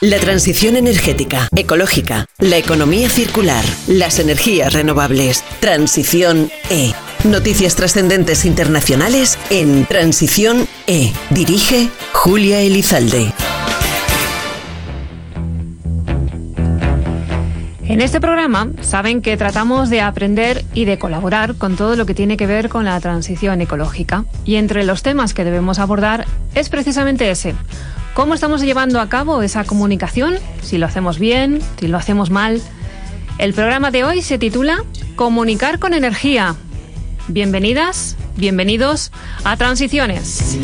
La transición energética, ecológica, la economía circular, las energías renovables. Transición E. Noticias trascendentes internacionales en Transición E. Dirige Julia Elizalde. En este programa saben que tratamos de aprender y de colaborar con todo lo que tiene que ver con la transición ecológica. Y entre los temas que debemos abordar es precisamente ese. ¿Cómo estamos llevando a cabo esa comunicación? Si lo hacemos bien, si lo hacemos mal. El programa de hoy se titula Comunicar con energía. Bienvenidas, bienvenidos a Transiciones.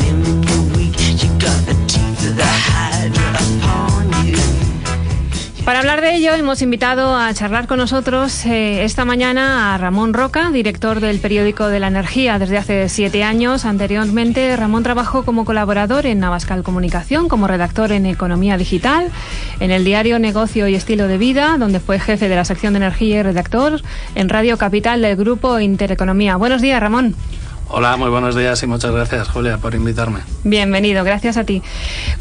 Para hablar de ello, hemos invitado a charlar con nosotros eh, esta mañana a Ramón Roca, director del periódico de la Energía desde hace siete años. Anteriormente, Ramón trabajó como colaborador en Navascal Comunicación, como redactor en Economía Digital, en el diario Negocio y Estilo de Vida, donde fue jefe de la sección de energía y redactor en Radio Capital del grupo Intereconomía. Buenos días, Ramón. Hola, muy buenos días y muchas gracias, Julia, por invitarme. Bienvenido, gracias a ti.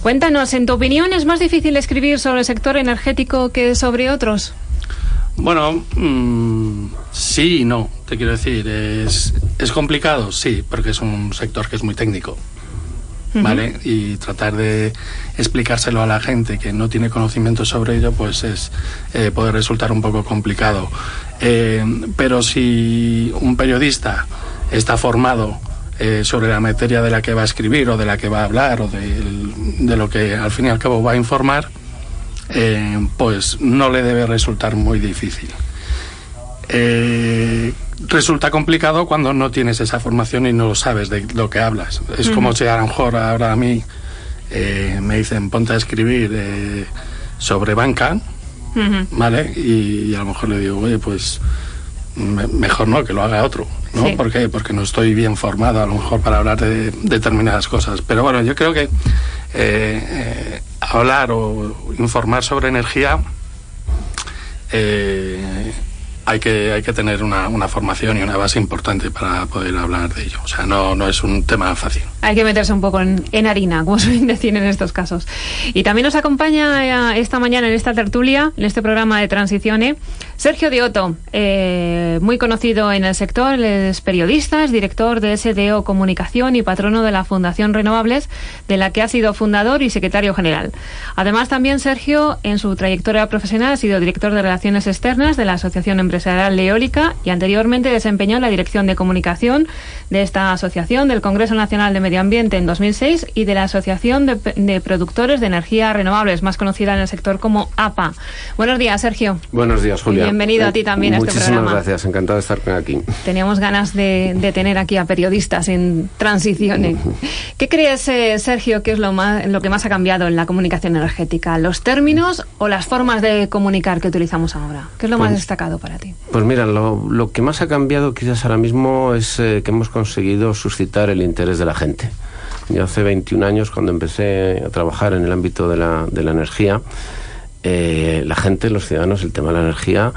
Cuéntanos, ¿en tu opinión es más difícil escribir sobre el sector energético que sobre otros? Bueno, mmm, sí y no, te quiero decir. Es, es complicado, sí, porque es un sector que es muy técnico. ¿Vale? Y tratar de explicárselo a la gente que no tiene conocimiento sobre ello, pues es eh, puede resultar un poco complicado. Eh, pero si un periodista está formado eh, sobre la materia de la que va a escribir o de la que va a hablar o de, de lo que al fin y al cabo va a informar, eh, pues no le debe resultar muy difícil. Eh, resulta complicado cuando no tienes esa formación y no sabes de lo que hablas. Es como si a lo mejor ahora a mí eh, me dicen ponte a escribir sobre banca, ¿vale? Y, y, a lo mejor le digo, oye, pues me, mejor no, que lo haga otro, ¿no? Sí. ¿Por qué? Porque no estoy bien formado a lo mejor para hablar de determinadas cosas. Pero bueno, yo creo que eh, hablar o informar sobre energía eh, hay que, hay que tener una, una, formación y una base importante para poder hablar de ello. O sea, no, no es un tema fácil. Hay que meterse un poco en, en harina, como suelen decir en estos casos. Y también nos acompaña eh, esta mañana en esta tertulia, en este programa de Transiciones, Sergio Dioto, eh, muy conocido en el sector, es periodista, es director de SDO Comunicación y patrono de la Fundación Renovables, de la que ha sido fundador y secretario general. Además, también Sergio, en su trayectoria profesional, ha sido director de Relaciones Externas de la Asociación Empresarial Eólica y anteriormente desempeñó la dirección de comunicación de esta asociación, del Congreso Nacional de Medio Ambiente en 2006 y de la Asociación de, de Productores de Energía Renovables, más conocida en el sector como APA. Buenos días, Sergio. Buenos días, Julia. Bienvenido a ti también a este programa. Muchísimas gracias, encantado de estar aquí. Teníamos ganas de, de, tener aquí a periodistas en transiciones. ¿Qué crees, eh, Sergio, que es lo, más, lo que más ha cambiado en la comunicación energética? ¿Los términos o las formas de comunicar que utilizamos ahora? ¿Qué es lo pues, más destacado para ti? Pues mira, lo, lo que más ha cambiado quizás ahora mismo es eh, que hemos conseguido suscitar el interés de la gente. Yo hace 21 años, cuando empecé a trabajar en el ámbito de la, de la energía, eh, la gente, los ciudadanos, el tema de la energía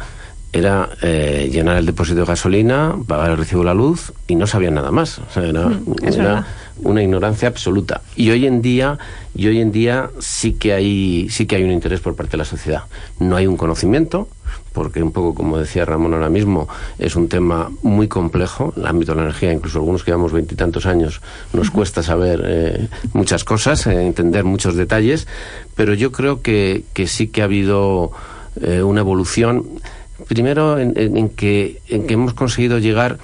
era eh, llenar el depósito de gasolina, pagar el recibo de la luz y no sabían nada más. O sea, era, Mm, era una ignorancia absoluta. Y hoy en día, y hoy en día sí que hay, sí que hay un interés por parte de la sociedad. No hay un conocimiento, porque un poco como decía Ramón ahora mismo, es un tema muy complejo, el ámbito de la energía, incluso algunos que llevamos veintitantos años, nos uh -huh. cuesta saber eh, muchas cosas, eh, entender muchos detalles, pero yo creo que, que sí que ha habido eh, una evolución, primero en, en, en, que, en que hemos conseguido llegar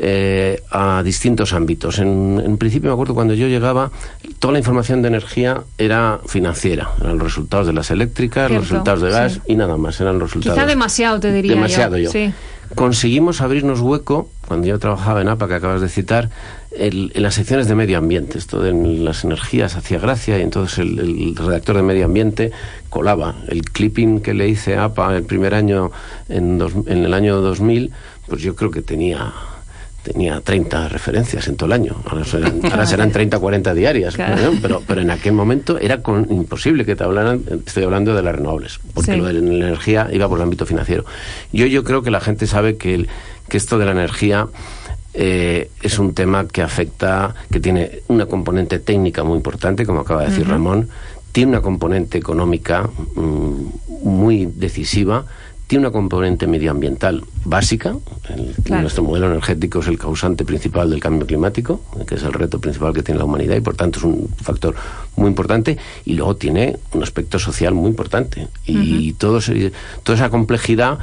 eh, a distintos ámbitos. En, en, principio me acuerdo cuando yo llegaba, toda la información de energía era financiera, eran los resultados de las eléctricas, Cierto, los resultados de gas sí. y nada más, eran los resultados. Quizá demasiado, te diría demasiado yo. yo. Sí. Conseguimos abrirnos hueco, cuando yo trabajaba en APA, que acabas de citar, el, en las secciones de medio ambiente. Esto de las energías hacía gracia y entonces el, el, redactor de medio ambiente colaba. El clipping que le hice a APA el primer año, en, dos, en el año 2000, pues yo creo que tenía tenía 30 referencias en todo el año. Ahora serán, ahora serán 30 40 diarias. Claro. ¿no? Pero, pero en aquel momento era con, imposible que te hablaran, estoy hablando de las renovables, porque Sí. lo de la energía iba por el ámbito financiero. Yo, yo creo que la gente sabe que, el- que esto de la energía eh, es un tema que afecta, que tiene una componente técnica muy importante, como acaba de decir Ramón, tiene una componente económica mm, muy decisiva tiene una componente medioambiental básica. Nuestro modelo energético es el causante principal del cambio climático, que es el reto principal que tiene la humanidad y por tanto es un factor muy importante. Y luego tiene un aspecto social muy importante. Y todo toda esa complejidad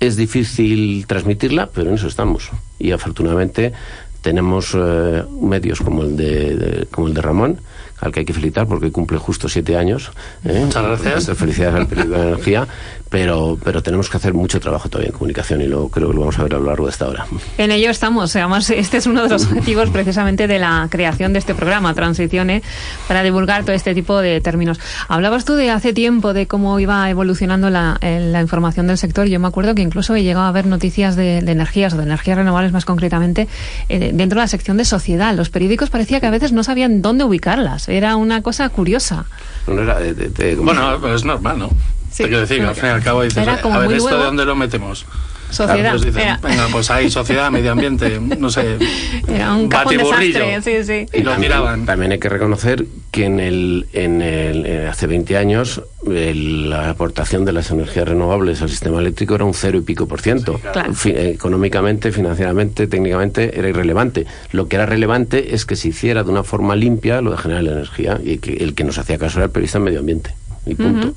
es difícil transmitirla, pero en eso estamos. Y afortunadamente tenemos eh, medios como el de, como el de Ramón al que hay que felicitar porque cumple justo siete años. ¿eh? Muchas gracias. Felicidades al periódico de energía, pero, pero tenemos que hacer mucho trabajo todavía en comunicación y lo creo que lo vamos a ver a lo largo de esta hora. En ello estamos. Además, este es uno de los objetivos precisamente de la creación de este programa, Transiciones, para divulgar todo este tipo de términos. Hablabas tú de hace tiempo de cómo iba evolucionando la, eh, la información del sector. Yo me acuerdo que incluso he llegado a ver noticias de, energías o de energías renovables más concretamente eh, dentro de la sección de sociedad. Los periódicos parecía que a veces no sabían dónde ubicarlas. Era una cosa curiosa. Bueno, pero es normal, ¿no? Sí, Te quiero decir, al fin y al cabo dices, a ver, ¿esto de dónde lo metemos? Sociedad. pues dicen, venga, pues hay sociedad, medio ambiente, no sé. Era un batiburrillo. Sí, sí. Y lo miraban. También hay que reconocer que en el, en el eh, hace 20 años la aportación de las energías renovables al sistema eléctrico era un cero y pico por ciento. económicamente, financieramente, técnicamente era irrelevante. Lo que era relevante es que se hiciera de una forma limpia lo de generar la energía y que el que nos hacía caso era el periodista en medio ambiente. Y punto.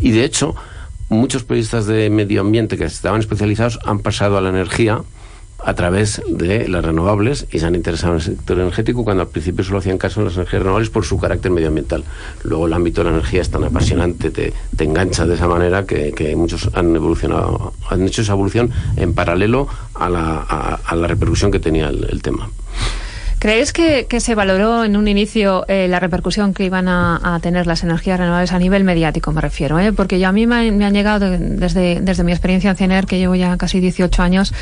Y de hecho, muchos periodistas de medio ambiente que estaban especializados han pasado a la energía a través de las renovables y se han interesado en el sector energético cuando al principio solo hacían caso en las energías renovables por su carácter medioambiental. Luego el ámbito de la energía es tan apasionante, te, engancha de esa manera que, muchos han evolucionado, han hecho esa evolución en paralelo a la, repercusión que tenía el tema. ¿Crees que, se valoró en un inicio eh, la repercusión que iban a, tener las energías renovables a nivel mediático, me refiero? ¿eh? Porque ya a mí me, han llegado, desde, desde mi experiencia en CENER, que llevo ya casi 18 años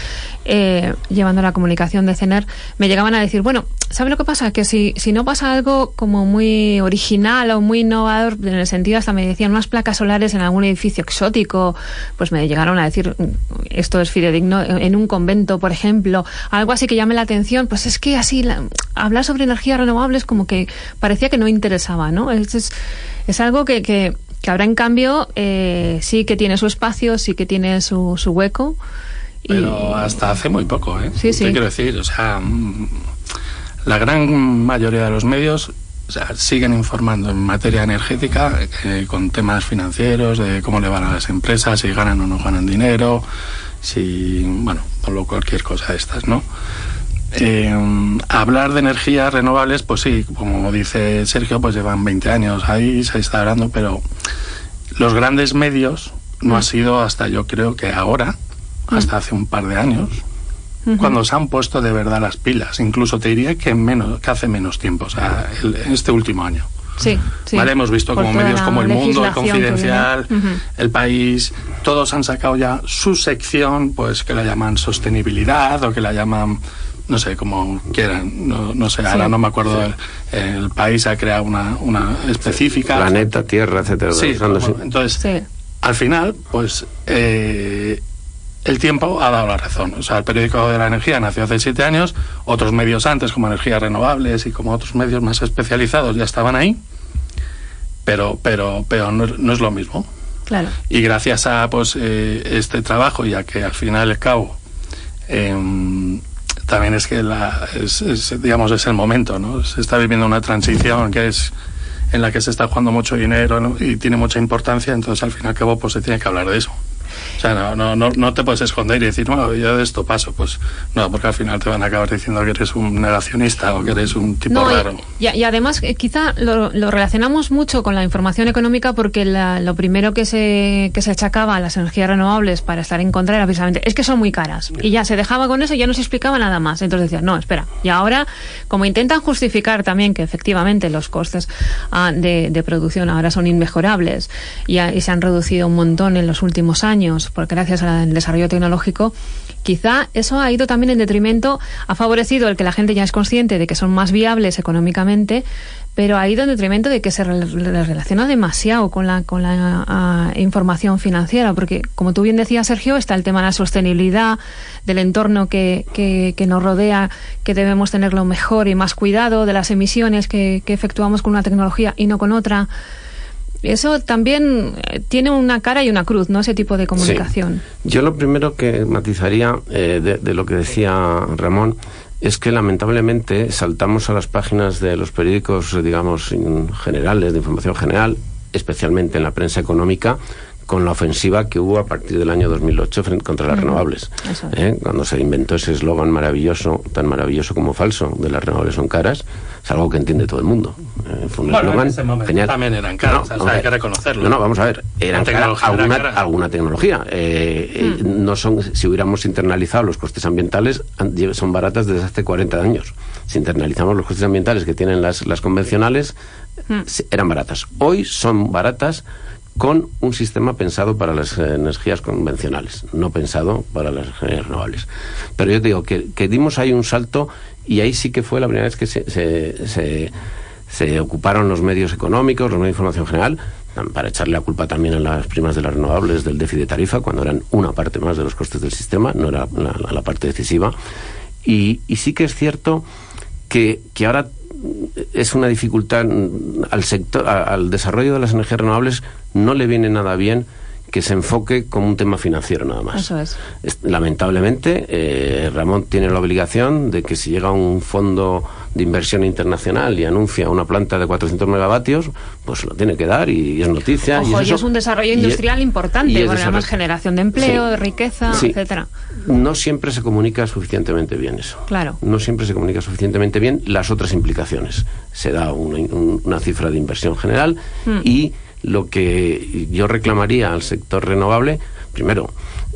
eh, llevando la comunicación de CENER, me llegaban a decir, bueno, ¿sabe lo que pasa? Que si, si no pasa algo como muy original o muy innovador, en el sentido hasta me decían unas placas solares en algún edificio exótico, pues me llegaron a decir, esto es fidedigno, en un convento, por ejemplo, algo así que llame la atención, pues es que así hablar sobre energías renovables como que parecía que no interesaba, ¿no? Es, es, algo que, que, ahora, en cambio, eh, sí que tiene su espacio, sí que tiene su, su hueco. Pero hasta hace muy poco, ¿eh? Sí, sí. quiero decir? O sea, mm, la gran mayoría de los medios siguen informando en materia energética eh, con temas financieros, de cómo le van a las empresas, si ganan o no ganan dinero, si, bueno, por cualquier cosa de estas, ¿no? Eh, hablar de energías renovables, pues sí, como dice Sergio, pues llevan 20 años ahí, se está hablando, pero los grandes medios no ha mm. sido hasta yo creo que ahora, hasta mm. hace un par de años, cuando se han puesto de verdad las pilas. Incluso te diría que menos, que hace menos tiempo, o sea, en este último año. Sí, ¿Vale? Hemos visto como medios como El Mundo, El Confidencial, El País, todos han sacado ya su sección, pues que la llaman sostenibilidad o que la llaman no sé, como quieran, no, no sé, ahora no me acuerdo, el, país ha creado una, una específica. Planeta, Tierra, etcétera. Sí, entonces, al final, pues eh, el tiempo ha dado la razón. O sea, el periódico de la energía nació hace siete años, otros medios antes, como energías renovables y como otros medios más especializados, ya estaban ahí, pero, pero, pero no, es lo mismo. Claro. Y gracias a pues eh, este trabajo, ya que al final y al cabo eh, también es que la, es, digamos, es el momento, ¿no? Se está viviendo una transición que es en la que se está jugando mucho dinero y tiene mucha importancia, entonces al fin y al cabo pues se tiene que hablar de eso. O sea, no, no, no, no te puedes esconder y decir, no, yo de esto paso. Pues no, porque al final te van a acabar diciendo que eres un negacionista o que eres un tipo raro. Y, y, además, eh, quizá lo, lo, relacionamos mucho con la información económica porque lo primero que se, que se achacaba a las energías renovables para estar en contra era precisamente, es que son muy caras. Y ya se dejaba con eso y ya no se explicaba nada más. Entonces decían, no, espera. Y ahora, como intentan justificar también que efectivamente los costes ah, de, de, producción ahora son inmejorables y, y se han reducido un montón en los últimos años, porque gracias al desarrollo tecnológico, quizá eso ha ido también en detrimento, ha favorecido el que la gente ya es consciente de que son más viables económicamente, pero ha ido en detrimento de que se relaciona demasiado con la, con la información financiera, porque como tú bien decías, Sergio, está el tema de la sostenibilidad, del entorno que, nos rodea, que debemos tenerlo mejor y más cuidado, de las emisiones que efectuamos con una tecnología y no con otra. Eso también eh, tiene una cara y una cruz, ¿no? Ese tipo de comunicación. Yo lo primero que matizaría eh, de, de, lo que decía Ramón es que lamentablemente saltamos a las páginas de los periódicos, digamos, generales, de información general, especialmente en la prensa económica, con la ofensiva que hubo a partir del año 2008 frente, contra las renovables. ¿eh? Cuando se inventó ese eslogan maravilloso, tan maravilloso como falso, de las renovables son caras, es algo que entiende todo el mundo. Eh, fue un bueno, eslogan genial. También eran caras, no, hay que reconocerlo. No, no, vamos a ver, eran caras alguna, alguna, tecnología. Eh, mm. no son, si hubiéramos internalizado los costes ambientales, son baratas desde hace 40 años. Si internalizamos los costes ambientales que tienen las, las convencionales, mm. eran baratas. Hoy son baratas con un sistema pensado para las energías convencionales, no pensado para las energías renovables. Pero yo digo que, dimos ahí un salto y ahí sí que fue la primera vez que se, ocuparon los medios económicos, los medios de información general, para echarle la culpa también a las primas de las renovables del déficit de tarifa, cuando eran una parte más de los costes del sistema, no era la, la parte decisiva. Y, sí que es cierto que ahora es una dificultad al sector, al desarrollo de las energías renovables no le viene nada bien que se enfoque como un tema financiero nada más. Eso es. Lamentablemente, eh, Ramón tiene la obligación de que si llega un fondo de inversión internacional y anuncia una planta de 400 megavatios, pues lo tiene que dar y, es noticia. Ojo, y, es, un desarrollo industrial importante, con además generación de empleo, de riqueza, etcétera. No siempre se comunica suficientemente bien eso. Claro. No siempre se comunica suficientemente bien las otras implicaciones. Se da una, una cifra de inversión general hmm. y lo que yo reclamaría al sector renovable, primero,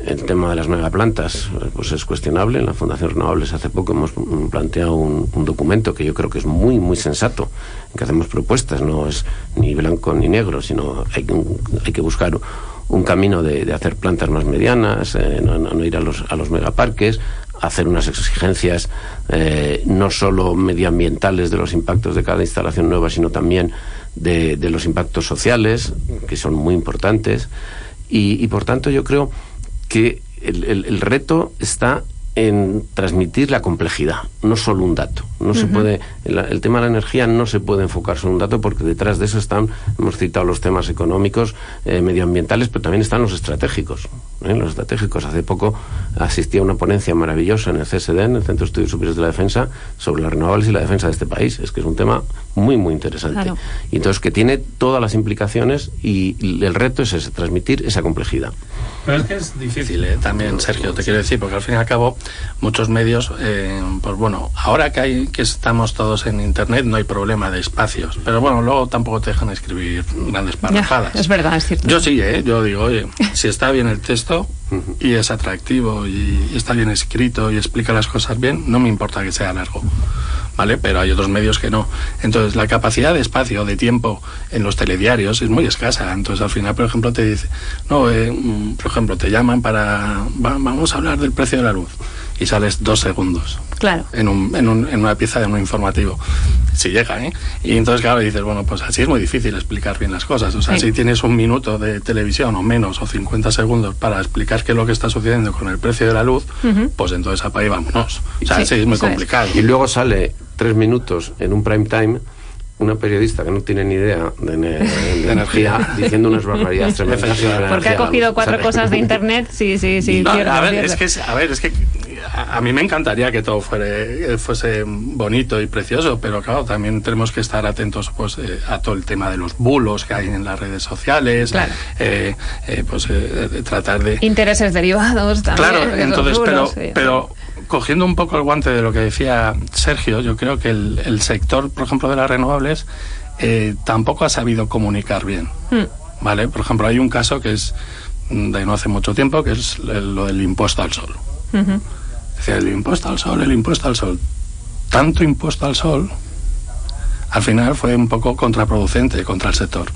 el tema de las megaplantas pues es cuestionable. En la Fundación Renovables hace poco hemos planteado un, documento que yo creo que es muy, muy sensato, en que hacemos propuestas, no es ni blanco ni negro, sino hay, hay que buscar un camino de, hacer plantas más medianas, eh, no, ir a los, a los megaparques, hacer unas exigencias eh, no solo medioambientales de los impactos de cada instalación nueva, sino también de, de los impactos sociales, que son muy importantes. Y, y por tanto yo creo que el, el, el reto está en transmitir la complejidad, no solo un dato. No se puede, el, tema de la energía no se puede enfocar solo un dato porque detrás de eso están, hemos citado los temas económicos, eh, medioambientales, pero también están los estratégicos. ¿Eh? Los estratégicos. Hace poco asistí a una ponencia maravillosa en el CSD, en el Centro de Estudios Superiores de la Defensa, sobre las renovables y la defensa de este país. Es que es un tema muy, muy interesante. Y entonces que tiene todas las implicaciones y el reto es ese, transmitir esa complejidad. Pero es que es difícil ¿eh? también, Sergio, te quiero decir, porque al fin y al cabo muchos medios, eh, pues bueno, ahora que hay que estamos todos en internet no hay problema de espacios, pero bueno, luego tampoco te dejan escribir grandes parrafadas. es verdad, es cierto. Yo sí, ¿eh? yo digo, oye, si está bien el texto y es atractivo y, está bien escrito y explica las cosas bien, no me importa que sea largo. ¿Vale? Pero hay otros medios que no. Entonces, la capacidad de espacio, de tiempo en los telediarios es muy escasa. Entonces, al final, por ejemplo, te dice, no, eh, mm, por ejemplo, te llaman para, vamos a hablar del precio de la luz y sales dos segundos. Claro. En, un, en, un, en una pieza de un informativo. Si llega, ¿eh? Y entonces, claro, dices, bueno, pues así es muy difícil explicar bien las cosas. O sea, si tienes un minuto de televisión o menos o 50 segundos para explicar qué es lo que está sucediendo con el precio de la luz, pues entonces ahí vámonos. O sea, sí, es muy complicado. Y luego sale tres minutos en un prime time una periodista que no tiene ni idea de, energía diciendo unas barbaridades tremendas. Porque ha cogido cuatro cosas de internet, sí, sí, sí. a, ver, es que, a ver, es que a, mí me encantaría que todo fuere, fuese bonito y precioso, pero claro, también tenemos que estar atentos pues, eh, a todo el tema de los bulos que hay en las redes sociales, eh, eh, pues tratar de... Intereses derivados también. Claro, entonces, pero, pero cogiendo un poco el guante de lo que decía Sergio, yo creo que el, sector, por ejemplo, de las renovables tampoco ha sabido comunicar bien. Hmm. ¿Vale? Por ejemplo, hay un caso que es de no hace mucho tiempo, que es lo del impuesto al sol el impuesto al sol, el impuesto al sol. Tanto impuesto al sol, al final fue un poco contraproducente contra el sector,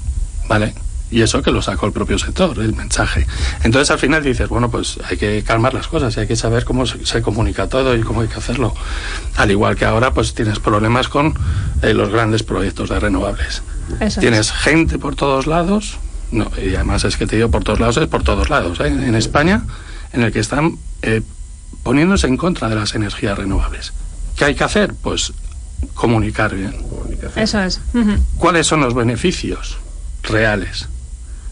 ¿vale? Y eso que lo sacó el propio sector, el mensaje. Entonces al final dices, bueno, pues hay que calmar las cosas y hay que saber cómo se, comunica todo y cómo hay que hacerlo. Al igual que ahora, pues tienes problemas con eh, los grandes proyectos de renovables. tienes gente por todos lados, no, y además es que te digo por todos lados, es por todos lados, ¿eh? en España, en el que están eh, poniéndose en contra de las energías renovables. ¿Qué hay que hacer? Pues comunicar bien. Eso es. ¿Cuáles son los beneficios? reales.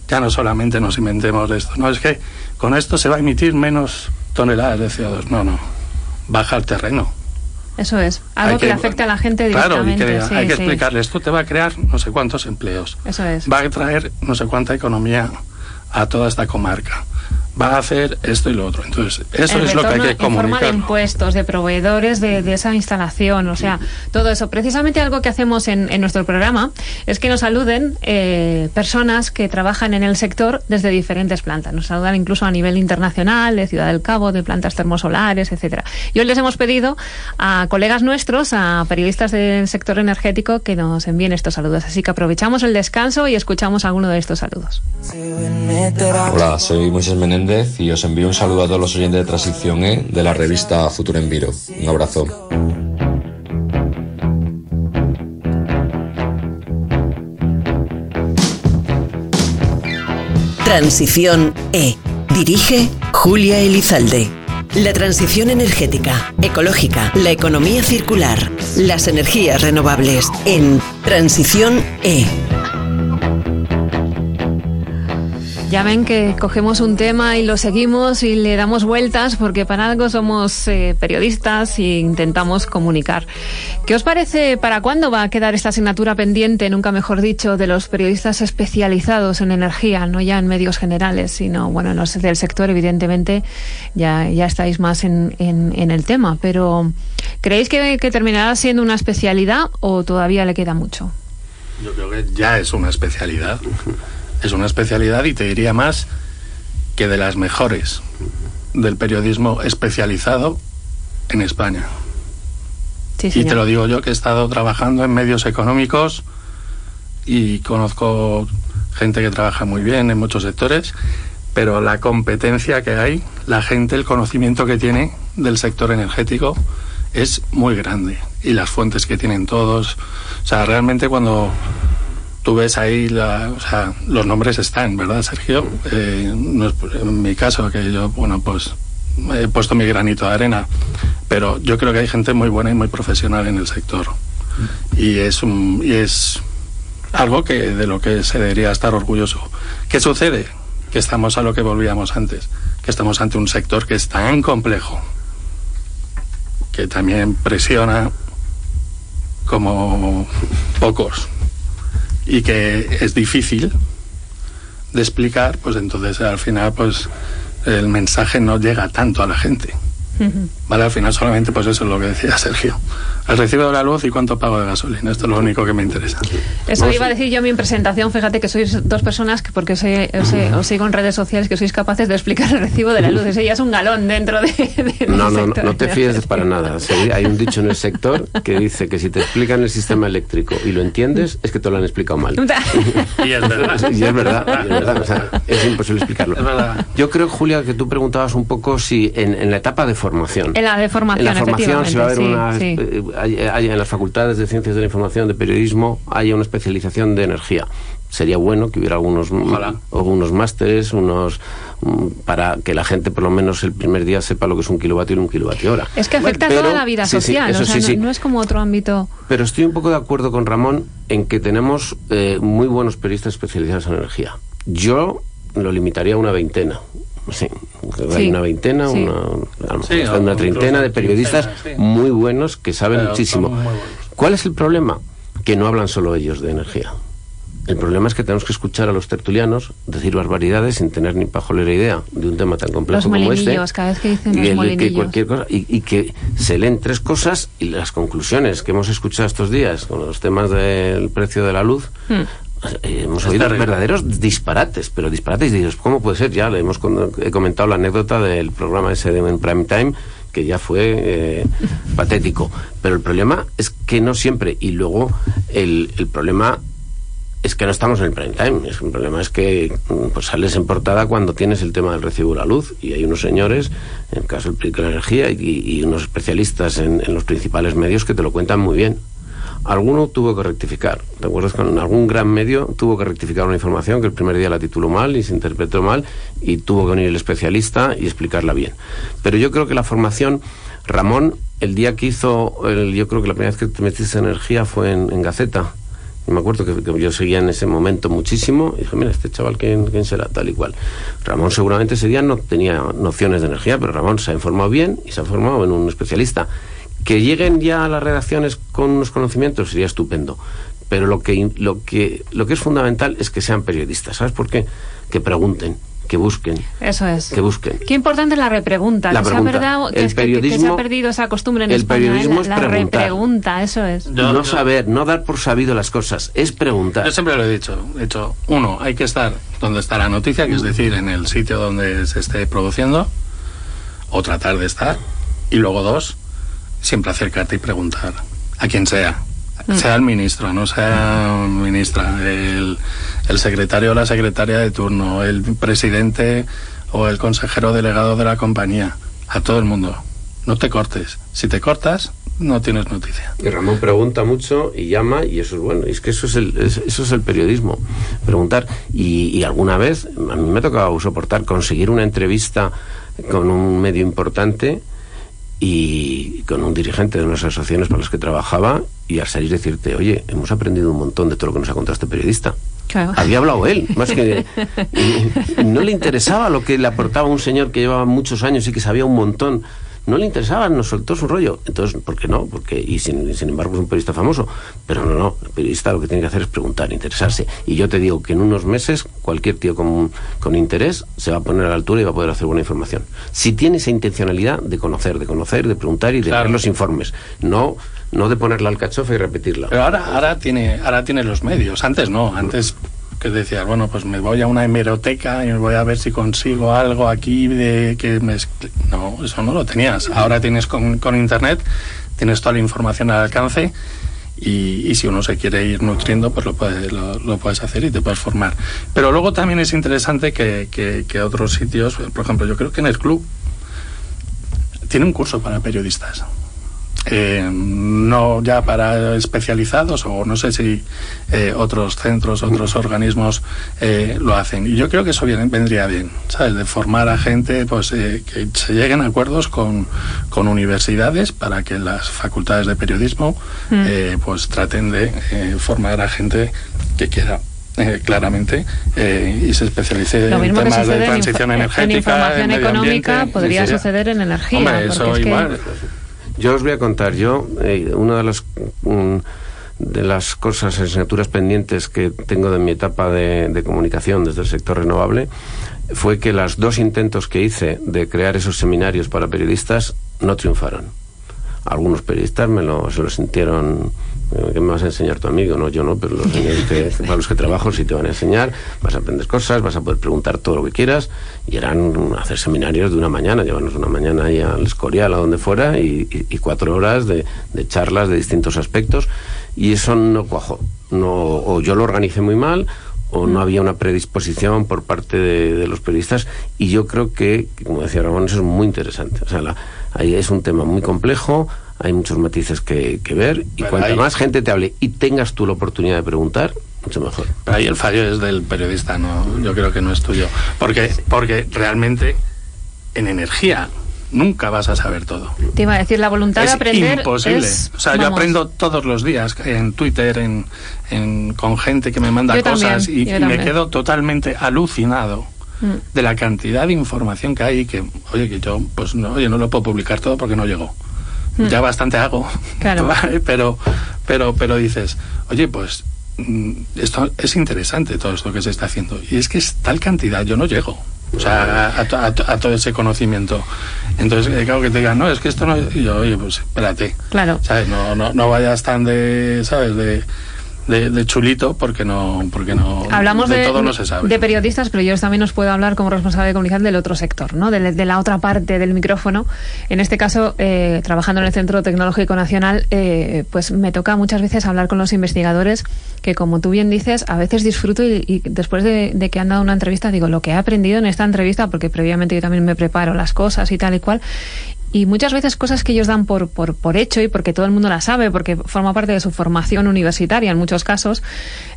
Ya no solamente nos inventemos esto, no es que con esto se va a emitir menos toneladas de CO2, no, no, baja al terreno. Eso es, algo que, le afecte a la gente directamente. Claro, hay que explicarle, esto te va a crear no sé cuántos empleos. Eso es. Va a traer no sé cuánta economía a toda esta comarca va a hacer esto y lo otro. Entonces, eso es lo que hay que comunicar. En forma de impuestos, de proveedores de, esa instalación, o sea, todo eso. Precisamente algo que hacemos en, nuestro programa es que nos saluden eh, personas que trabajan en el sector desde diferentes plantas. Nos saludan incluso a nivel internacional, de Ciudad del Cabo, de plantas termosolares, etcétera. Y hoy les hemos pedido a colegas nuestros, a periodistas del sector energético, que nos envíen estos saludos. Así que aprovechamos el descanso y escuchamos alguno de estos saludos. Hola, soy Moisés Menéndez y os envío un saludo a todos los oyentes de Transición E de la revista Futuro en Viro. Un abrazo. Transición E. Dirige Julia Elizalde. La transición energética, ecológica, la economía circular, las energías renovables en Transición E Ya ven que cogemos un tema y lo seguimos y le damos vueltas porque para algo somos eh, periodistas e intentamos comunicar. ¿Qué os parece para cuándo va a quedar esta asignatura pendiente, nunca mejor dicho, de los periodistas especializados en energía, no ya en medios generales, sino, bueno, en los del sector, evidentemente, ya, ya estáis más en, en, el tema, pero ¿creéis que, que terminará siendo una especialidad o todavía le queda mucho? Yo creo que ya es una especialidad es una especialidad y te diría más que de las mejores del periodismo especializado en España. y te lo digo yo que he estado trabajando en medios económicos y conozco gente que trabaja muy bien en muchos sectores, pero la competencia que hay, la gente, el conocimiento que tiene del sector energético es muy grande y las fuentes que tienen todos. O sea, realmente cuando tú ves ahí, la, o sea, los nombres están, ¿verdad, Sergio? Eh, en mi caso, que yo, bueno, pues he puesto mi granito de arena, pero yo creo que hay gente muy buena y muy profesional en el sector. Y es, un, y es algo que de lo que se debería estar orgulloso. ¿Qué sucede? Que estamos a lo que volvíamos antes, que estamos ante un sector que es tan complejo, que también presiona como pocos y que es difícil de explicar, pues entonces al final pues el mensaje no llega tanto a la gente. Vale, al final solamente pues eso es lo que decía Sergio. El recibo de la luz y cuánto pago de gasolina. Esto es lo único que me interesa. Eso iba a decir yo en mi presentación. Fíjate que sois dos personas que, porque os, os, sigo en redes sociales, que sois capaces de explicar el recibo de la luz. Ese ya es un galón dentro de. no, no, no, no te fíes para nada. hay un dicho en el sector que dice que si te explican el sistema eléctrico y lo entiendes, es que te lo han explicado mal. y es verdad. Y es verdad. Es, imposible explicarlo. Yo creo, Julia, que tú preguntabas un poco si en, en la etapa de formación. En la de formación, En la formación si va a haber una. Eh, haya, en las facultades de ciencias de la información, de periodismo, haya una especialización de energía. Sería bueno que hubiera algunos, algunos másteres, unos mm, para que la gente por lo menos el primer día sepa lo que es un kilovatio y un kilovatio hora. Es que afecta a toda la vida social, o sea, no, es como otro ámbito. Pero estoy un poco de acuerdo con Ramón en que tenemos eh, muy buenos periodistas especializados en energía. Yo lo limitaría a una veintena. Sí, hay una veintena, una, una treintena de periodistas muy buenos que saben muchísimo. ¿Cuál es el problema? Que no hablan solo ellos de energía. El problema es que tenemos que escuchar a los tertulianos decir barbaridades sin tener ni pajolera idea de un tema tan complejo como este. cada vez que dicen los que cualquier cosa, y, que se leen tres cosas y las conclusiones que hemos escuchado estos días con los temas del precio de la luz, hmm. Hemos oído verdaderos disparates, pero disparates, y dices, ¿cómo puede ser? Ya le hemos he comentado la anécdota del programa ese de en Prime Time, que ya fue eh, patético. Pero el problema es que no siempre, y luego el, el problema es que no estamos en el prime time. Es, el problema es que mm, pues, sales en portada cuando tienes el tema del recibo de la luz y hay unos señores, en el caso del de la energía, y, unos especialistas en, en, los principales medios que te lo cuentan muy bien alguno tuvo que rectificar. ¿Te acuerdas? Con algún gran medio tuvo que rectificar una información que el primer día la tituló mal y se interpretó mal y tuvo que venir el especialista y explicarla bien. Pero yo creo que la formación, Ramón, el día que hizo, el, yo creo que la primera vez que te metiste en energía fue en, Gaceta me acuerdo que, yo seguía en ese momento muchísimo y dije, mira, este chaval, ¿quién, ¿quién, será? Tal y cual. Ramón seguramente ese día no tenía nociones de energía, pero Ramón se ha informado bien y se ha formado en un especialista. Que lleguen ya a las redacciones con unos conocimientos sería estupendo. Pero lo que, lo que, lo que es fundamental es que sean periodistas. ¿Sabes por qué? Que pregunten que busquen. Eso es. Que busquen. Qué importante es la repregunta. La que, pregunta. Se ha perdido, que, el es que, periodismo, que, se ha perdido esa costumbre en el España. periodismo ¿eh? es la, la preguntar. repregunta, eso es. No saber, no dar por sabido las cosas, es preguntar. Yo siempre lo he dicho. De hecho, uno, hay que estar donde está la noticia, que es decir, en el sitio donde se esté produciendo, o tratar de estar. Y luego dos, siempre acercarte y preguntar a quien sea. Sea el ministro, no sea ministra, el, el secretario o la secretaria de turno, el presidente o el consejero delegado de la compañía, a todo el mundo. No te cortes. Si te cortas, no tienes noticia. Y Ramón pregunta mucho y llama y eso es bueno. Es que eso es el, es- eso es el periodismo. Preguntar. Y, y alguna vez a mí me ha tocado soportar conseguir una entrevista con un medio importante y con un dirigente de unas asociaciones para las que trabajaba y al salir decirte, oye, hemos aprendido un montón de todo lo que nos ha contado este periodista. Claro. Había hablado él, más que... no le interesaba lo que le aportaba un señor que llevaba muchos años y que sabía un montón. No le interesaba, nos soltó su rollo. Entonces, ¿por qué no? Porque, y sin, sin embargo es un periodista famoso. Pero no, no, el periodista lo que tiene que hacer es preguntar, interesarse. Y yo te digo que en unos meses cualquier tío con, con interés se va a poner a la altura y va a poder hacer buena información. Si tiene esa intencionalidad de conocer, de conocer, de preguntar y de Claro. los informes. No, no de poner la alcachofa y repetirla. Pero ahora, ahora tiene, ahora tiene los medios. Antes no, antes que decías, bueno, pues me voy a una hemeroteca y voy a ver si consigo algo aquí de que me expli-". no, eso no lo tenías. Ahora tienes con, con internet, tienes toda la información al alcance y, y si uno se quiere ir nutriendo, pues lo, puede- lo, lo puedes hacer y te puedes formar. Pero luego también es interesante que, que, que otros sitios, por ejemplo, yo creo que en el club tiene un curso para periodistas. Eh, no ya para especializados o no sé si eh, otros centros, otros organismos eh, lo hacen. Y yo creo que eso vendría bien, ¿sabes? De formar a gente, pues eh, que se lleguen a acuerdos con, con universidades para que las facultades de periodismo eh, pues traten de eh, formar a gente que quiera. eh, claramente eh, y se especialice en temas de en, transición en energética información en medio económica, ambiente. podría suceder en energía. Hombre, eso es que- igual. Yo os voy a contar, yo, eh, una de las, mm, de las cosas, asignaturas pendientes que tengo de mi etapa de, de comunicación desde el sector renovable, fue que los dos intentos que hice de crear esos seminarios para periodistas no triunfaron. Algunos periodistas me lo, se lo sintieron, ¿qué me vas a enseñar tu amigo? No, yo no, pero los señores que, para los que trabajo sí te van a enseñar, vas a aprender cosas, vas a poder preguntar todo lo que quieras, y eran hacer seminarios de una mañana, llevarnos una mañana ahí al Escorial, a donde fuera, y, y- y cuatro horas de, de charlas de distintos aspectos, y eso no cuajó. No, o yo lo organicé muy mal, o no había una predisposición por parte de, de los periodistas y yo creo que, como decía Ramón, eso es muy interesante. O sea, la- ahí es un tema muy complejo, hay muchos matices que, que ver y cuanta hay- más gente te hable y tengas tú la oportunidad de preguntar, mucho mejor. Pero ahí el fallo es del periodista, no, yo creo que no es tuyo. Porque, porque realmente en energía nunca vas a saber todo. Te iba a decir, la voluntad de es aprender imposible. es, o sea, yo aprendo todos los días en Twitter, en, en- con gente que me manda Yo también, cosas y, me quedo totalmente alucinado Mm. de la cantidad de información que hay y que, oye, que yo, pues no, oye, no lo puedo publicar todo porque no llego. Ya bastante hago. Claro. ¿vale? Pero, pero, pero dices, oye, pues mm, esto es interesante todo esto que se está haciendo. Y es que es tal cantidad, yo no llego. O sea, a, a a todo ese conocimiento. Entonces, eh, claro que te digan, no, es que esto no. Y yo, oye, pues espérate. Claro. ¿Sabes? No, no, no vayas tan de, ¿sabes? De, de, de chulito porque no, porque no. Hablamos de, todo no se sabe. de periodistas, pero yo también os puedo hablar como responsable de comunicación del otro sector, ¿no? De, de la otra parte del micrófono. En este caso, eh, trabajando en el Centro Tecnológico Nacional, eh, pues me toca muchas veces hablar con los investigadores que, como tú bien dices, a veces disfruto y, y después de, de que han dado una entrevista digo lo que he aprendido en esta entrevista, porque previamente yo también me preparo las cosas y tal y cual. Y muchas veces cosas que ellos dan por, por, por hecho y porque todo el mundo las sabe, porque forma parte de su formación universitaria en muchos casos,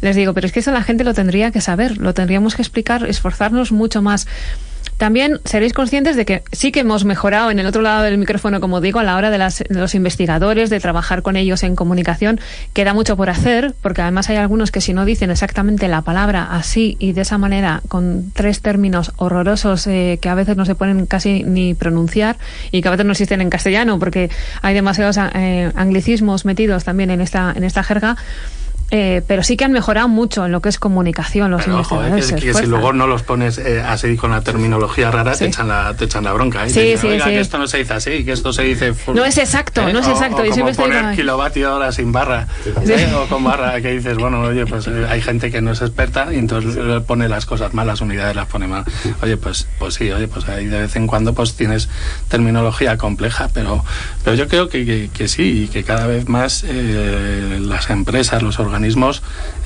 les digo, pero es que eso la gente lo tendría que saber, lo tendríamos que explicar, esforzarnos mucho más También seréis conscientes de que sí que hemos mejorado en el otro lado del micrófono, como digo, a la hora de, las, de los investigadores, de trabajar con ellos en comunicación. Queda mucho por hacer, porque además hay algunos que si no dicen exactamente la palabra así y de esa manera, con tres términos horrorosos eh, que a veces no se pueden casi ni pronunciar y que a veces no existen en castellano, porque hay demasiados eh, anglicismos metidos también en esta, en esta jerga, eh, pero sí que han mejorado mucho en lo que es comunicación los pero, ojo, eh, que, que si luego no los pones eh, así con la terminología rara Sí. te, echan la, te echan la bronca ¿eh? Sí, Te dicen, sí, Oiga, sí. que esto no se dice así que esto se dice full". No es exacto, no es O- exacto, o, yo siempre como poner con- kilovatio hora sin barra ¿eh? o con barra que dices bueno oye pues eh, hay gente que no es experta y entonces eh, pone las cosas mal las unidades las pone mal oye pues pues sí oye pues ahí de vez en cuando pues tienes terminología compleja pero pero yo creo que, que, que sí y que cada vez más eh, las empresas los organismos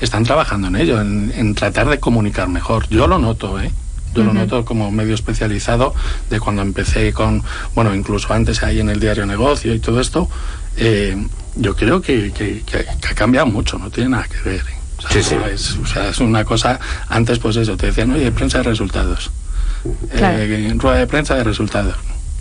están trabajando en ello en, en tratar de comunicar mejor yo lo noto eh yo lo noto como medio especializado de cuando empecé con, bueno, incluso antes ahí en el diario Negocio y todo esto, eh, yo creo que, que- que- que ha cambiado mucho, no tiene nada que ver. ¿eh? O sea, Sí, sí. Es, o sea, es una cosa, antes pues eso, te decían, oye, prensa de resultados. Claro. Eh, rueda de prensa de resultados.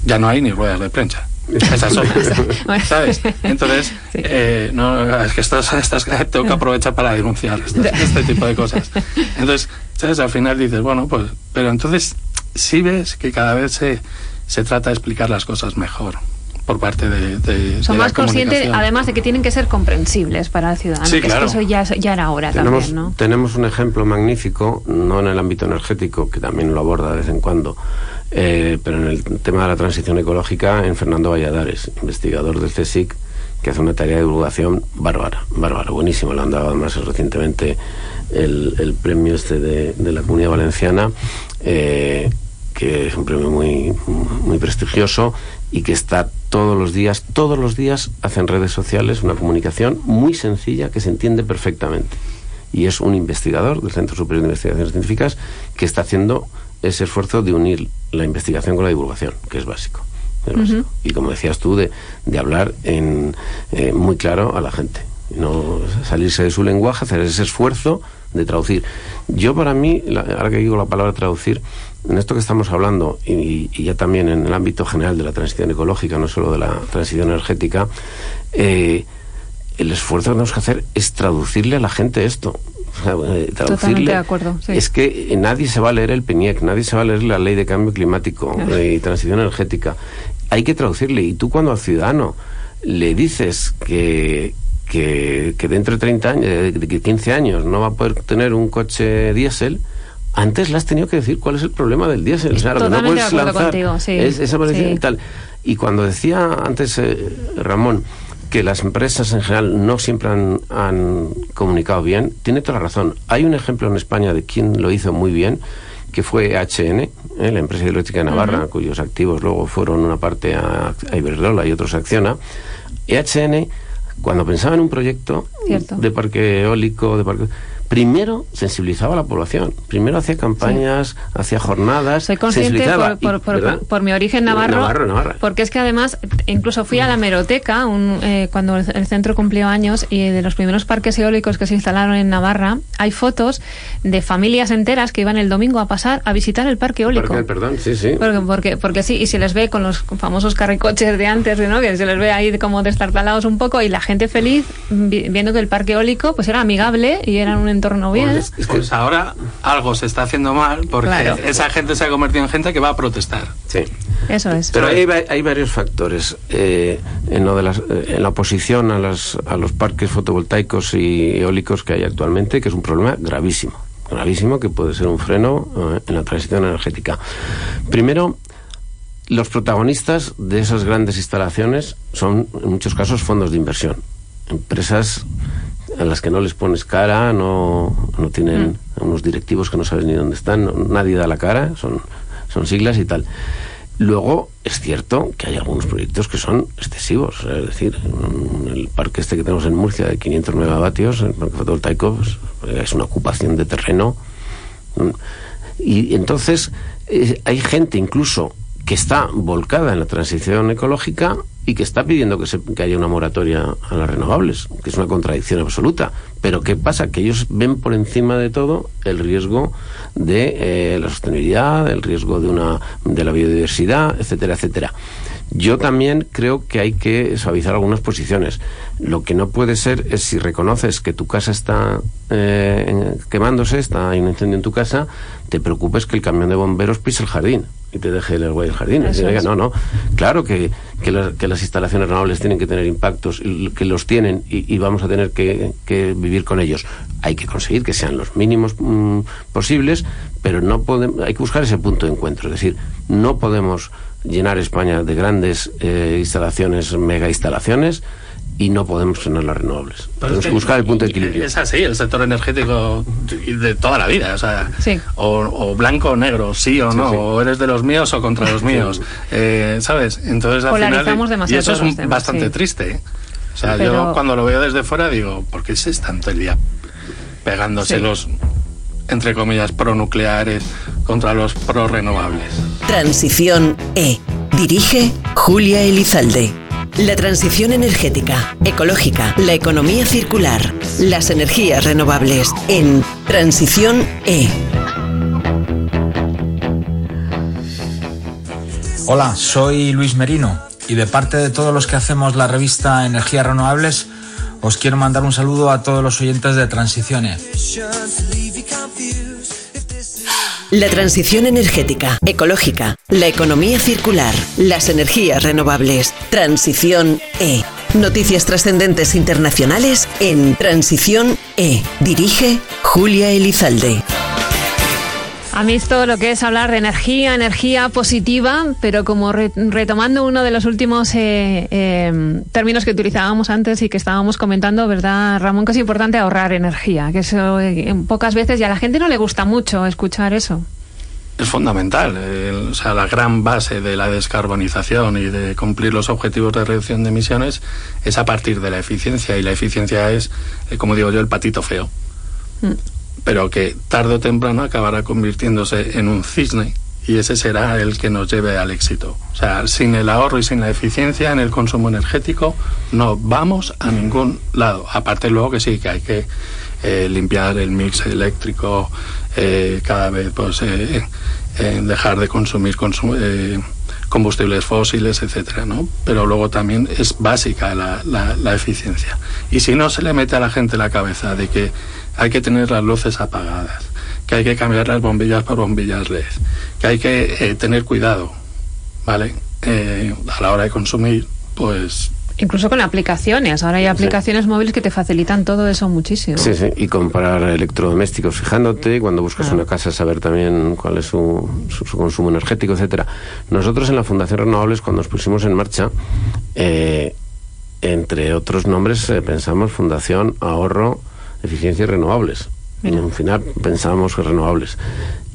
Ya no hay ni ruedas de prensa. Esas son. ¿Sabes? Entonces, Sí. eh, no, es que estas, estas tengo que aprovechar para denunciar estas- este tipo de cosas. Entonces, ¿sabes? Al final dices, bueno, pues, pero entonces sí ves que cada vez se, se trata de explicar las cosas mejor por parte de, de- Son de más conscientes, además de que tienen que ser comprensibles para el ciudadano. Sí, que es que claro. eso ya, ya era hora Tenemos, también, ¿no? tenemos un ejemplo magnífico, no en el ámbito energético, que también lo aborda de vez en cuando, eh, pero en el tema de la transición ecológica, en Fernando Valladares, investigador del CSIC, que hace una tarea de divulgación bárbara, bárbara, buenísima. Le han dado además recientemente el, el premio este de, de la Comunidad Valenciana, eh, que es un premio muy, muy prestigioso y que está todos los días, todos los días hacen redes sociales una comunicación muy sencilla que se entiende perfectamente. Y es un investigador del Centro Superior de Investigaciones Científicas que está haciendo ese esfuerzo de unir la investigación con la divulgación, que es básico. es básico. Y como decías tú, de, de hablar en, eh, muy claro a la gente. No salirse de su lenguaje, hacer ese esfuerzo de traducir. Yo para mí, la- ahora que digo la palabra traducir, en esto que estamos hablando, y, y ya también en el ámbito general de la transición ecológica, no solo de la transición energética, eh, el esfuerzo que tenemos que hacer es traducirle a la gente esto. Sea, eh, traducirle- de acuerdo, sí. Es que nadie se va a leer el PENIEC, nadie se va a leer la ley de cambio climático Claro. eh, y transición energética. Hay que traducirle. Y tú cuando al ciudadano le dices que, que, que dentro de 30 años, de de 15 años no va a poder tener un coche diésel, antes le has tenido que decir cuál es el problema del diésel. O sea, lo que no Totalmente puedes de acuerdo lanzar contigo, sí. es esa Sí. y tal. Y cuando decía antes eh, Ramón que las empresas en general no siempre han, han comunicado bien, tiene toda la razón. Hay un ejemplo en España de quien lo hizo muy bien, que fue HN, eh, la empresa hidroeléctrica de Navarra, cuyos activos luego fueron una parte a, a Iberdrola y otros a Acciona. EHN, cuando pensaba en un proyecto Cierto. de parque eólico, de parque primero sensibilizaba a la población, primero hacía campañas, hacía jornadas, Soy consciente por, por- por- por- mi origen navarro, Navarro, Navarra. porque es que además incluso fui a la meroteca un, eh, cuando el, centro cumplió años y de los primeros parques eólicos que se instalaron en Navarra hay fotos de familias enteras que iban el domingo a pasar a visitar el parque eólico. Parque Perdón, sí, sí. Porque, porque, porque sí, y se les ve con los famosos carricoches de antes, ¿no? que se les ve ahí como destartalados un poco, y la gente feliz vi- viendo que el parque eólico pues era amigable y era un entorno bien. Pues es que- Pues ahora algo se está haciendo mal porque Claro. esa gente se ha convertido en gente que va a protestar. sí. Eso es. Pero hay, hay varios factores eh, en, lo de las, eh, en la oposición a, las, a los parques fotovoltaicos y eólicos que hay actualmente, que es un problema gravísimo, gravísimo que puede ser un freno eh, en la transición energética. Primero, los protagonistas de esas grandes instalaciones son, en muchos casos, fondos de inversión, empresas a las que no les pones cara, no, no tienen unos directivos que no sabes ni dónde están, no- nadie da la cara, son, son siglas y tal. Luego, es cierto que hay algunos proyectos que son excesivos. Es decir, mm, el parque este que tenemos en Murcia de 500 megavatios, el parque fotovoltaico, pues, es una ocupación de terreno. Mm. Y entonces, eh, hay gente incluso que está volcada en la transición ecológica y que está pidiendo que, se, haya una moratoria a las renovables, que es una contradicción absoluta. Pero ¿qué pasa? Que ellos ven por encima de todo el riesgo de eh, la sostenibilidad, el riesgo de, una, de la biodiversidad, etcétera, etcétera. Yo también creo que hay que suavizar algunas posiciones. Lo que no puede ser es si reconoces que tu casa está eh, quemándose, está hay un incendio en tu casa, te preocupes que el camión de bomberos pise el jardín y te deje el agua jardín. no, no. Claro que, que, las instalaciones renovables tienen que tener impactos, que los tienen y, vamos a tener que, vivir con ellos. Hay que conseguir que sean los mínimos mm, posibles, pero no podemos, hay que buscar ese punto de encuentro. Es decir, no podemos llenar España de grandes eh, instalaciones, mega instalaciones, y no podemos tener las renovables. Tenemos que, buscar el punto de equilibrio. Es así, el sector energético de toda la vida, o sea, o, blanco o negro, sí o no, o eres de los míos o contra los míos, eh, ¿sabes? Entonces al final, y eso es bastante triste. O sea, yo cuando lo veo desde fuera digo, ¿por qué se están todo el día pegándose los entre comillas, pronucleares contra los pro-renovables. Transición E. Dirige Julia Elizalde. La transición energética, ecológica, la economía circular, las energías renovables en Transición E. Hola, soy Luis Merino y de parte de todos los que hacemos la revista Energías Renovables, os quiero mandar un saludo a todos los oyentes de Transiciones. La transición energética, ecológica, la economía circular, las energías renovables. Transición E. Noticias trascendentes internacionales en Transición E. Dirige Julia Elizalde. A mí esto lo que es hablar de energía, energía positiva, pero como retomando uno de los últimos eh, em, términos que utilizábamos antes y que estábamos comentando, ¿verdad, Ramón? Que es importante ahorrar energía, que eso eh, pocas veces y a la gente no le gusta mucho escuchar eso. Es fundamental, o sea, la gran base de la descarbonización y de cumplir los objetivos de reducción de emisiones es a partir de la eficiencia y la eficiencia es, eh, como digo yo, el patito feo. Mm pero que tarde o temprano acabará convirtiéndose en un cisne y ese será el que nos lleve al éxito. O sea, sin el ahorro y sin la eficiencia en el consumo energético no vamos a ningún lado. Aparte luego que sí, que hay que eh, limpiar el mix eléctrico, eh, cada vez pues eh, dejar de consumir combustibles fósiles, etcétera, ¿no? Pero luego también es básica la, la eficiencia. Y si no se le mete a la gente la cabeza de que hay que tener las luces apagadas, que hay que cambiar las bombillas por bombillas LED, que hay que eh, tener cuidado, ¿vale? Eh, a la hora de consumir, pues Incluso con aplicaciones. Ahora hay aplicaciones móviles que te facilitan todo eso muchísimo. Sí, sí. Y comprar electrodomésticos fijándote. Cuando buscas una casa, saber también cuál es su, su, consumo energético, etcétera. Nosotros en la Fundación Renovables, cuando nos pusimos en marcha, eh, entre otros nombres, pensamos Fundación Ahorro eficiencia y renovables. En un final pensamos que renovables.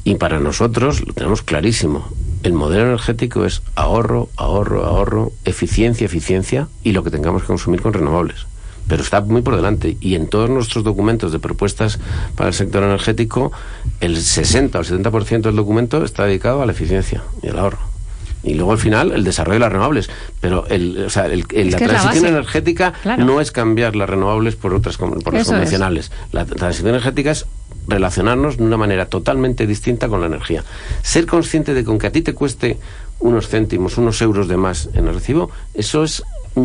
Y para nosotros lo tenemos clarísimo. El modelo energético es ahorro, ahorro, ahorro, eficiencia, eficiencia y lo que tengamos que consumir con renovables. Pero está muy por delante. Y en todos nuestros documentos de propuestas para el sector energético, el 60 o el 70% del documento está dedicado a la eficiencia y al ahorro y luego al final el desarrollo de las renovables. Pero el, o sea, el, la transición energética no es cambiar las renovables por otras por las convencionales. La transición energética es relacionarnos de una manera totalmente distinta con la energía. Ser consciente de que aunque a ti te cueste unos céntimos, unos euros de más en el recibo, eso es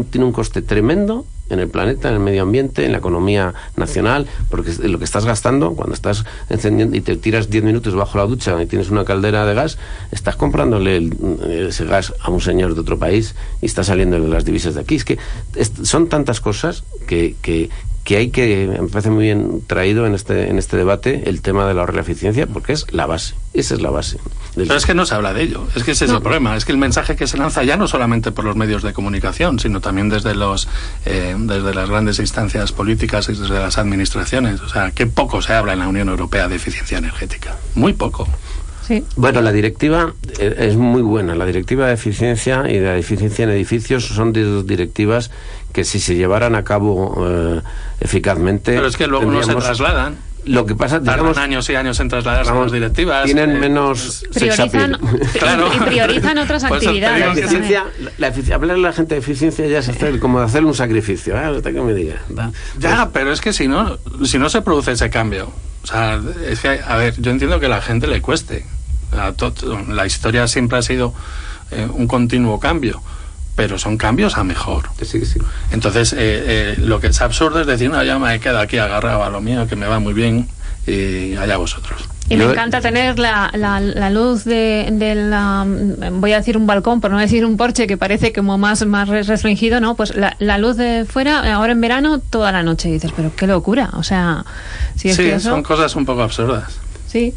tiene un coste tremendo en el planeta, en el medio ambiente, en la economía nacional, porque lo que estás gastando cuando estás encendiendo y te tiras 10 minutos bajo la ducha y tienes una caldera de gas, estás comprándole ese gas a un señor de otro país y está saliendo las divisas de aquí. Es que son tantas cosas que, que, que hay que, me parece muy bien traído en este, en este debate el tema de la ahorro eficiencia, porque es la base, esa es la base. Pero es que no se habla de ello, es que ese es el problema, es que el mensaje que se lanza ya no solamente por los medios de comunicación, sino también desde, los, eh, desde las grandes instancias políticas y desde las administraciones. O sea, que poco se habla en la Unión Europea de eficiencia energética, muy poco. Sí. Bueno, la directiva eh, es muy buena. La directiva de eficiencia y de eficiencia en edificios son dos directivas que si se llevaran a cabo eh, eficazmente... Pero es que luego no se trasladan. Lo que pasa, Tardan digamos, años y años en trasladarse a Vamos, las directivas. tienen eh, menos pues, Priorizan. Claro. y priorizan otras actividades. La eficiencia, la, hablarle a la gente de eficiencia ya es hacer, como hacer un sacrificio. ¿eh? Que me diga. Ya, pero es que si no, si no se produce ese cambio, o sea, es que, a ver, yo entiendo que a la gente le cueste. La historia siempre ha sido eh, un continuo cambio, pero son cambios a mejor. Sí, sí. Entonces, eh, eh, lo que es absurdo es decir, no, ya me quedo aquí agarrado a lo mío, que me va muy bien, y allá vosotros. Y me encanta tener la, la, la luz de, de la, voy a decir un balcón, por no decir un porche que parece como más, más restringido, ¿no? Pues la, la luz de fuera, ahora en verano, toda la noche. Y dices, pero qué locura. O sea, si es sí, que eso, son cosas un poco absurdas. sí.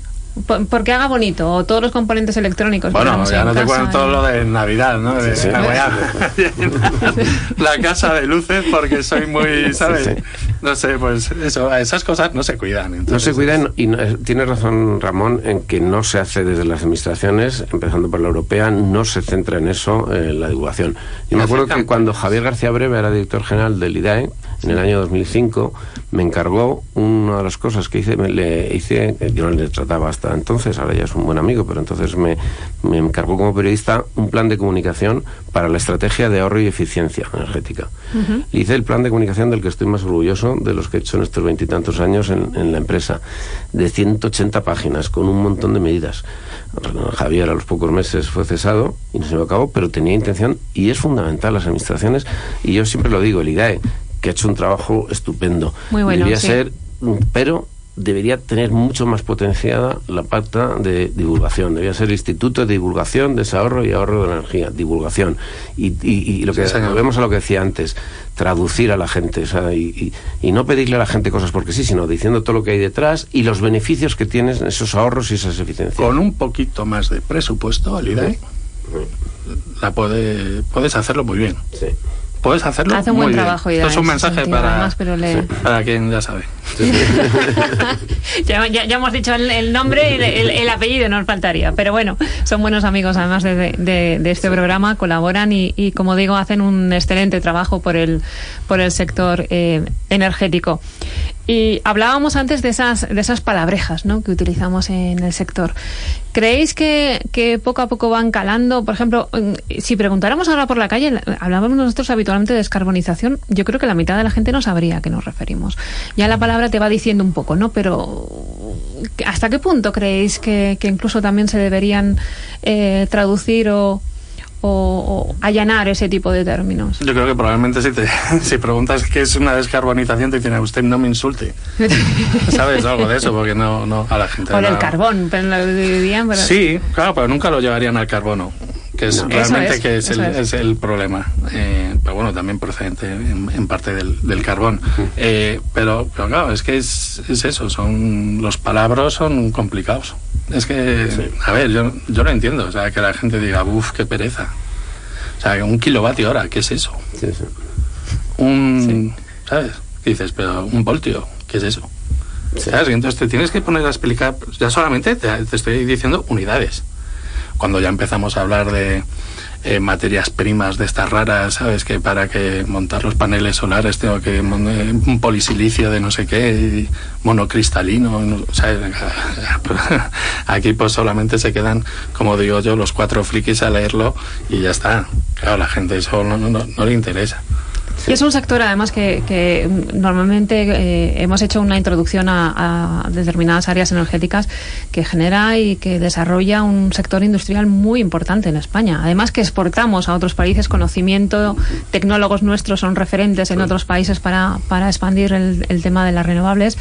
Por- Porque haga bonito, o todos los componentes electrónicos. Bueno, ya en no te cuento todo y- lo de Navidad, ¿no? De, Sí, sí. la casa de luces porque soy muy, ¿sabes? sí. No sé, pues eso, esas cosas no se cuidan. No entonces- se cuidan y no- eh, tiene razón Ramón en que no se hace desde las administraciones, empezando por la europea, no se centra en eso eh, la divulgación. Yo me acuerdo que cuando Javier García Breve era director general del IDAE, en el año 2005, me encargó una de las cosas que hice, me, le hice, yo no le trataba hasta entonces, ahora ya es un buen amigo, pero entonces me, me encargó como periodista un plan de comunicación para la estrategia de ahorro y eficiencia energética. Le hice el plan de comunicación del que estoy más orgulloso de los que he hecho en estos veintitantos años en, en la empresa, de 180 páginas, con un montón de medidas. Javier a los pocos meses fue cesado y no se llevó a cabo, pero tenía intención y es fundamental las administraciones, y yo siempre lo digo, el IDAE, que ha hecho un trabajo estupendo. Muy bueno, Debía sí. ser, pero debería tener mucho más potenciada la pata de divulgación. Debería ser el Instituto de Divulgación, Desahorro y Ahorro de Energía. Divulgación. Y, y- y lo que Sí, volvemos a lo que decía antes, traducir a la gente. o sea, y, y- y no pedirle a la gente cosas porque sí, sino diciendo todo lo que hay detrás y los beneficios que tienes esos ahorros y esas eficiencias. Con un poquito más de presupuesto, el IDAE, la puede, puedes hacerlo muy bien. Sí. Puedes hacerlo Hace un muy buen bien. trabajo, Esto Ida, es un mensaje para, además, pero le- para quien ya sabe. ya, ya- ya hemos dicho el, el nombre y el, el- el apellido, nos faltaría. Pero bueno, son buenos amigos además de, de- de este programa, colaboran y, y, como digo, hacen un excelente trabajo por el, por el sector eh, energético. Y hablábamos antes de esas, de esas palabrejas ¿no? que utilizamos en el sector. ¿Creéis que, que poco a poco van calando? Por ejemplo, mm, si preguntáramos ahora por la calle, hablábamos nosotros habitualmente de descarbonización, yo creo que la mitad de la gente no sabría a qué nos referimos. Ya la palabra te va diciendo un poco, ¿no? Pero ¿hasta qué punto creéis que, incluso también se deberían eh, traducir o, o- o allanar ese tipo de términos? Yo creo que probablemente si te si preguntas qué es una descarbonización te dicen "A usted no me insulte. ¿Sabes algo de eso? Porque no, no a la gente. del no- carbón, pero dirían, pero- Sí, claro, pero nunca lo llevarían al carbono, que es No. realmente es, que es el, eso es. es el problema. Eh, pero bueno, también procedente en, en parte del, del carbón. Eh, pero, pero claro, es que es, es eso, son los palabras son complicados. Es que, a ver, yo, yo lo entiendo, o sea, que la gente diga, uff, qué pereza. O sea, un kilovatio hora, ¿qué es eso? Sí, sí. Un, ¿sabes? ¿Qué dices? Pero un voltio, ¿qué es eso? ¿Sabes? Y entonces te tienes que poner a explicar, ya solamente te, te estoy diciendo unidades. Cuando ya empezamos a hablar de eh, materias primas de estas raras, ¿sabes? Que para que montar los paneles solares tengo que eh, un polisilicio de no sé qué, monocristalino, no- ¿sabes? Aquí pues solamente se quedan, como digo yo, los cuatro frikis a leerlo y ya está. Claro, la gente eso no, no- no le interesa. Y es un sector, además, que, que, normalmente eh, hemos hecho una introducción a, a determinadas áreas energéticas que genera y que desarrolla un sector industrial muy importante en España. Además, que exportamos a otros países conocimiento, tecnólogos nuestros son referentes en otros países para, para expandir el, el tema de las renovables.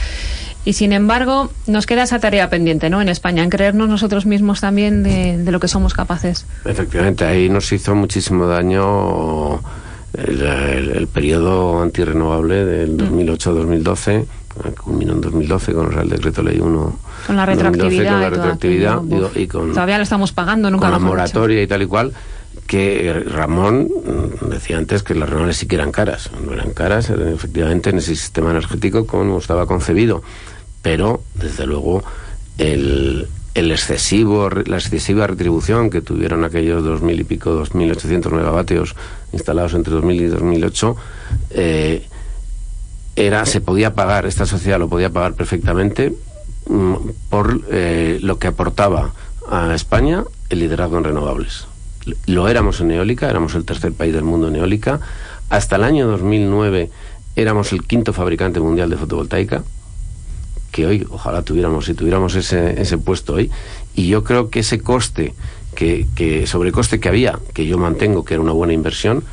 Y sin embargo, nos queda esa tarea pendiente, ¿no? En España, en creernos nosotros mismos también de, de lo que somos capaces. Efectivamente, ahí nos hizo muchísimo daño el, el- el periodo antirrenovable Mm. del 2008-2012, eh, culminó en 2012 con el Real Decreto Ley 1. Con la 2012, retroactividad. con la y retroactividad digo, con, Todavía lo estamos pagando, nunca con la moratoria y tal y cual, que eh, Ramón mm, decía antes que las renovables sí que eran caras. No eran caras, efectivamente, en ese sistema energético como estaba concebido. Pero, desde luego, el, el excesivo, la excesiva retribución que tuvieron aquellos dos mil y pico, dos mil ochocientos megavatios instalados entre 2000 y 2008, eh, era, se podía pagar, esta sociedad lo podía pagar perfectamente mm, por eh, lo que aportaba a España el liderazgo en renovables. Lo éramos en eólica, éramos el tercer país del mundo en eólica. Hasta el año 2009 éramos el quinto fabricante mundial de fotovoltaica, que hoy ojalá tuviéramos, si tuviéramos ese, ese puesto hoy. Y yo creo que ese coste, que, que sobrecoste que había, que yo mantengo que era una buena inversión,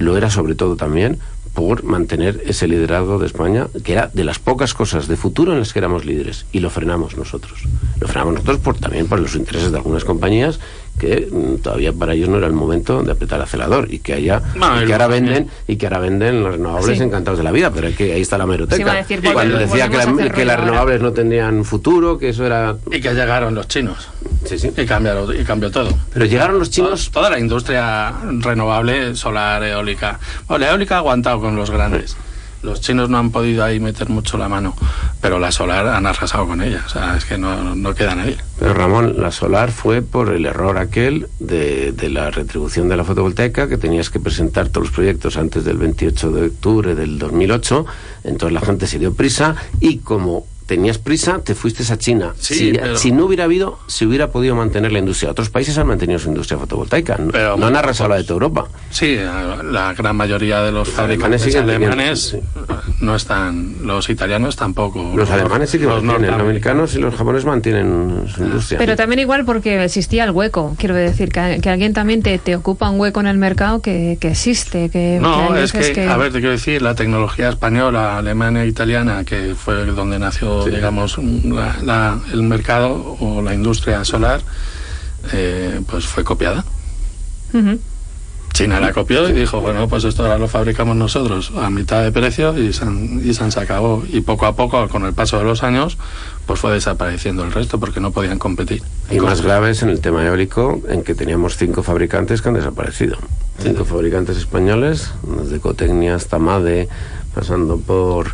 lo era sobre todo también por mantener ese liderazgo de España, que era de las pocas cosas de futuro en las que éramos líderes, y lo frenamos nosotros. Lo frenamos nosotros por, también por los intereses de algunas compañías que mm, todavía para ellos no era el momento de apretar el acelerador y que haya No, y y que ahora venden y que ahora venden los renovables Sí. encantados de la vida pero es que ahí está la Sí, meroteca decir, cuando decía que, la- las renovables no tendrían futuro que eso era Y que llegaron los chinos. sí sí Y cambiaron, y cambió todo. pero llegaron los chinos Toda la industria renovable, solar, eólica. Bueno, la eólica ha aguantado con los grandes. Los chinos no han podido ahí meter mucho la mano, pero la solar han arrasado con ella. O sea, es que no, no queda nadie. Pero Ramón, la solar fue por el error aquel de, de la retribución de la fotovoltaica, que tenías que presentar todos los proyectos antes del 28 de octubre del 2008, entonces la gente se dio prisa y como tenías prisa, te fuiste a China. Sí, si, pero- si no hubiera habido, se hubiera podido mantener la industria. Otros países han mantenido su industria fotovoltaica, no, Pero no han arrasado la de toda Europa. Sí, la gran mayoría de los fabricantes alemanes teniendo, no están, los italianos tampoco. Los alemanes sí que los mantienen, los norteamericanos. americanos y los japoneses mantienen su industria. Pero también igual porque existía el hueco, quiero decir, que, que alguien también te, te ocupa un hueco en el mercado que, que existe. Que, que No, es que, a ver, te quiero decir, la tecnología española, alemana e italiana, que fue donde nació, digamos, la- la- el mercado o la industria solar, eh, pues fue copiada. China la copió y dijo, bueno, pues esto ahora lo fabricamos nosotros a mitad de precio y se, han- y se acabó. Y poco a poco, con el paso de los años, pues fue desapareciendo el resto porque no podían competir. Y más graves en el tema eólico, en que teníamos cinco fabricantes que han desaparecido. Cinco fabricantes españoles, desde Cotecnia hasta Made, pasando por...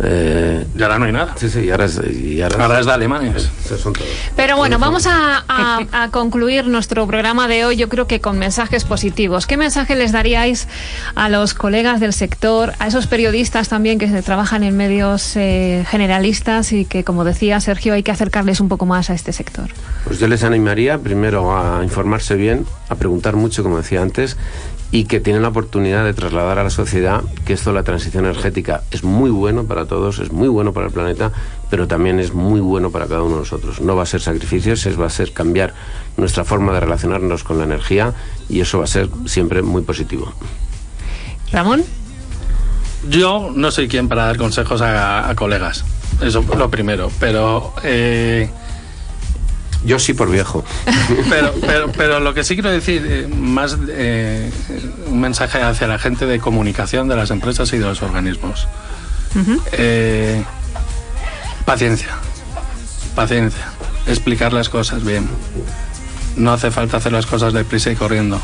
eh, Y ahora no hay nada. sí, sí, y ahora es, y ahora, Ahora es de son todos. Pero bueno, vamos a, a- a concluir nuestro programa de hoy, yo creo que con mensajes positivos. ¿Qué mensaje les daríais a los colegas del sector, a esos periodistas también que se trabajan en medios eh, generalistas y que, como decía Sergio, hay que acercarles un poco más a este sector? Pues yo les animaría primero a informarse bien, a preguntar mucho, como decía antes, y que tienen la oportunidad de trasladar a la sociedad que esto de la transición energética es muy bueno para todos, es muy bueno para el planeta, pero también es muy bueno para cada uno de nosotros. No va a ser sacrificios, es va a ser cambiar nuestra forma de relacionarnos con la energía y eso va a ser siempre muy positivo. Ramón. Yo no soy quien para dar consejos a, a colegas. Eso lo primero. Pero, eh, Yo sí por viejo. pero, pero, pero lo que sí quiero decir, eh, más eh, un mensaje hacia la gente de comunicación de las empresas y de los organismos. Eh, paciencia. Paciencia. Explicar las cosas bien. No hace falta hacer las cosas deprisa y corriendo.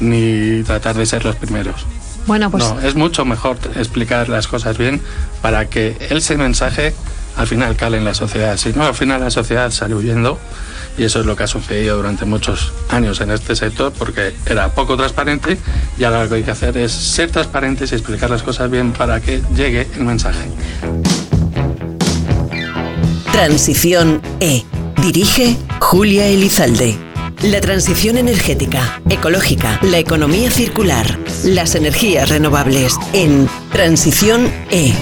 Ni tratar de ser los primeros. Bueno, pues No, es mucho mejor explicar las cosas bien para que ese mensaje al final cale en la sociedad. Si no, al final la sociedad sale huyendo y eso es lo que ha sucedido durante muchos años en este sector porque era poco transparente y ahora lo que hay que hacer es ser transparentes y explicar las cosas bien para que llegue el mensaje. Transición E. Dirige Julia Elizalde. La transición energética, ecológica, la economía circular, las energías renovables en Transición E